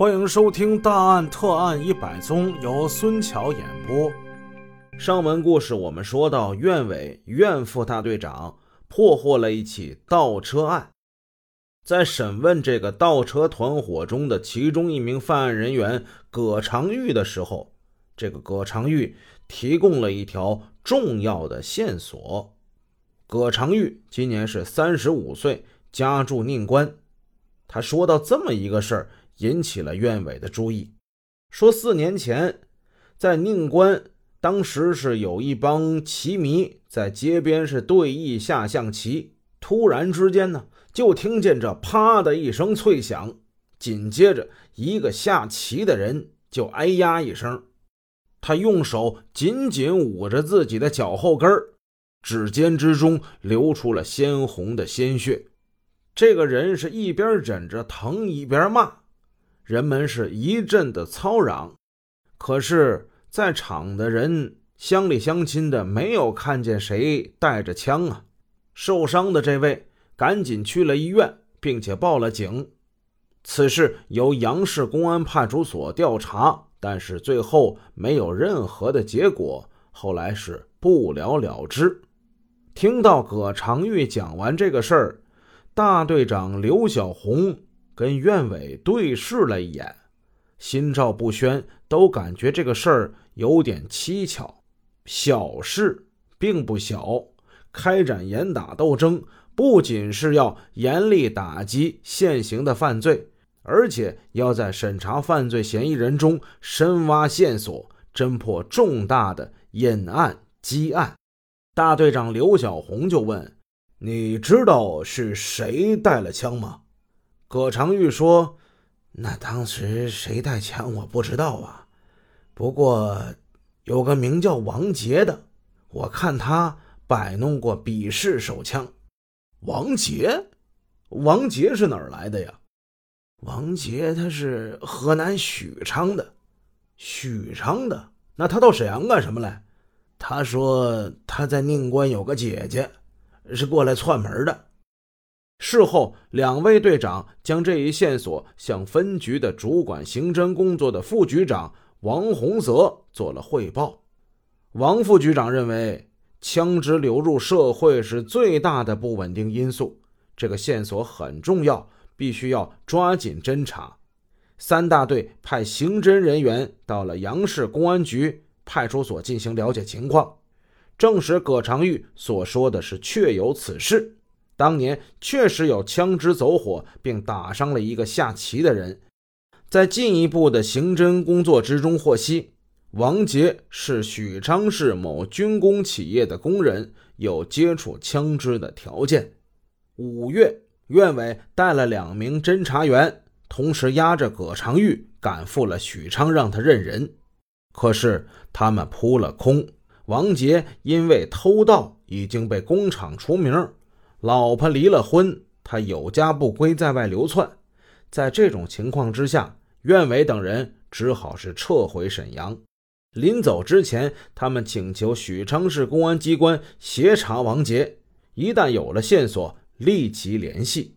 欢迎收听《大案特案一百宗》，由孙桥演播。上文故事我们说到，苑伟苑副大队长破获了一起盗车案，在审问这个盗车团伙中的其中一名犯案人员葛长玉的时候，这个葛长玉提供了一条重要的线索。葛长玉今年是三十五岁，家住宁关。他说到这么一个事儿。引起了院伟的注意，说四年前在宁关，当时是有一帮棋迷在街边是对弈下象棋，突然之间呢，就听见这啪的一声脆响，紧接着一个下棋的人就哎呀一声，他用手紧紧捂着自己的脚后跟指尖之中流出了鲜红的鲜血，这个人是一边忍着疼一边骂。人们是一阵的嘈嚷，可是，在场的人乡里乡亲的没有看见谁带着枪啊。受伤的这位赶紧去了医院，并且报了警。此事由杨市公安派出所调查，但是最后没有任何的结果，后来是不了了之。听到葛长玉讲完这个事儿，大队长刘小红。跟院伟对视了一眼，心照不宣，都感觉这个事儿有点蹊跷。小事并不小，开展严打斗争，不仅是要严厉打击现行的犯罪，而且要在审查犯罪嫌疑人中深挖线索，侦破重大的隐案积案。大队长刘小红就问：“你知道是谁带了枪吗？”葛长玉说：“那当时谁带枪我不知道啊，不过有个名叫王杰的，我看他摆弄过比试手枪。王杰，王杰是哪儿来的呀？王杰他是河南许昌的，许昌的。那他到沈阳干什么来？他说他在宁关有个姐姐，是过来串门的。”事后，两位队长将这一线索向分局的主管刑侦工作的副局长王洪泽做了汇报。王副局长认为，枪支流入社会是最大的不稳定因素，这个线索很重要，必须要抓紧侦查。三大队派刑侦人员到了杨市公安局派出所进行了解情况，证实葛长玉所说的是确有此事。当年确实有枪支走火，并打伤了一个下棋的人。在进一步的刑侦工作之中，获悉王杰是许昌市某军工企业的工人，有接触枪支的条件。五月，院委带了两名侦查员，同时押着葛长玉赶赴了许昌，让他认人。可是他们扑了空。王杰因为偷盗，已经被工厂除名。老婆离了婚，他有家不归，在外流窜。在这种情况之下，苑伟等人只好是撤回沈阳。临走之前，他们请求许昌市公安机关协查王杰，一旦有了线索，立即联系。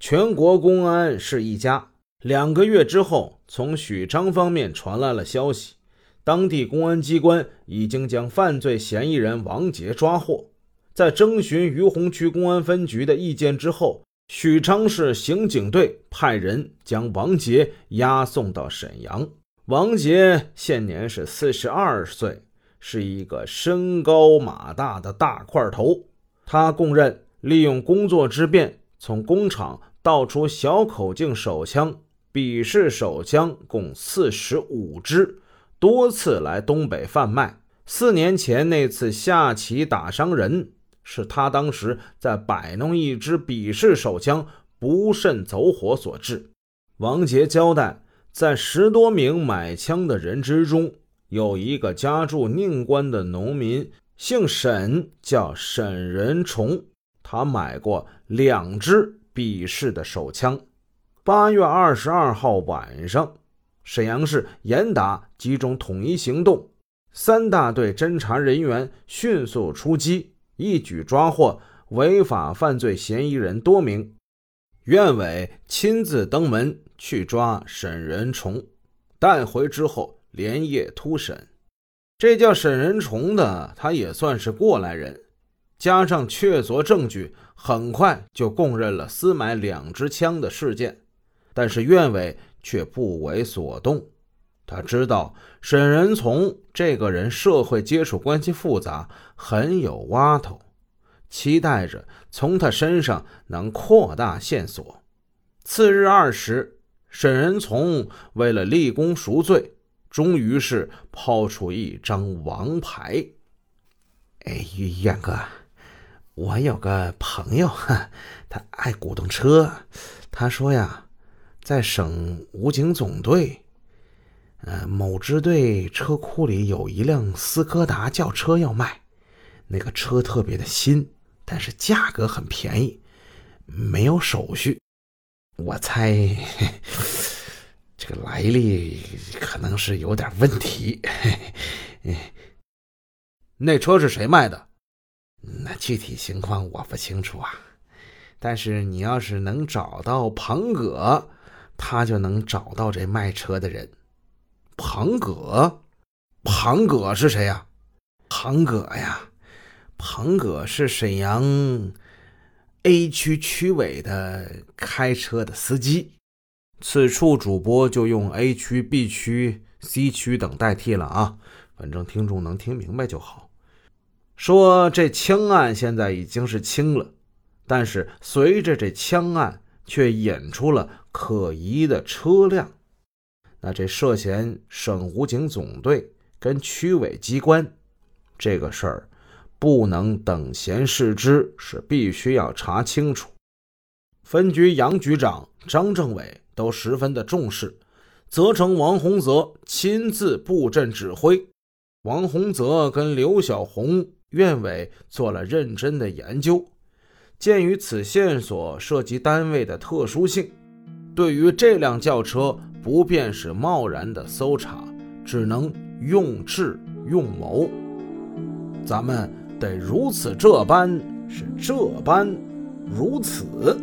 全国公安是一家。两个月之后，从许昌方面传来了消息，当地公安机关已经将犯罪嫌疑人王杰抓获。在征询于洪区公安分局的意见之后，许昌市刑警队派人将王杰押送到沈阳。王杰现年是四十二岁，是一个身高马大的大块头。他供认利用工作之便，从工厂盗出小口径手枪、比式手枪共四十五支，多次来东北贩卖。四年前那次下棋打伤人。是他当时在摆弄一支比式手枪，不慎走火所致。王杰交代，在十多名买枪的人之中，有一个家住宁关的农民，姓沈，叫沈仁崇。他买过两支比式的手枪。八月二十二号晚上，沈阳市严打集中统一行动，三大队侦查人员迅速出击。一举抓获违法犯罪嫌疑人多名。苑伟亲自登门去抓沈仁崇，带回之后连夜突审。这叫沈仁崇的，他也算是过来人，加上确凿证据，很快就供认了私买两支枪的事件。但是苑伟却不为所动，他知道沈仁从这个人社会接触关系复杂，很有挖头，期待着从他身上能扩大线索。次日二时，沈仁从为了立功赎罪。终于是抛出一张王牌。哎，远哥，我有个朋友，他爱古董车。他说呀，在省武警总队，呃，某支队车库里有一辆斯柯达轿车要卖。那个车特别的新，但是价格很便宜，没有手续。我猜。这个来历可能是有点问题。那车是谁卖的？那具体情况我不清楚啊。但是你要是能找到庞葛，他就能找到这卖车的人。庞葛？庞葛是谁呀？庞葛呀，庞葛是沈阳 A 区区委的开车的司机。此处主播就用 A 区、B 区、C 区等代替了啊，反正听众能听明白就好。说这枪案现在已经是清了，但是随着这枪案却引出了可疑的车辆，那这涉嫌省武警总队跟区委机关这个事儿，不能等闲视之，是必须要查清楚。分局杨局长张政委。都十分的重视，责成王洪泽亲自布阵指挥。王洪泽跟刘小红、院委做了认真的研究。鉴于此线索涉及单位的特殊性，对于这辆轿车不便是贸然的搜查，只能用智用谋。咱们得如此这般，是这般如此。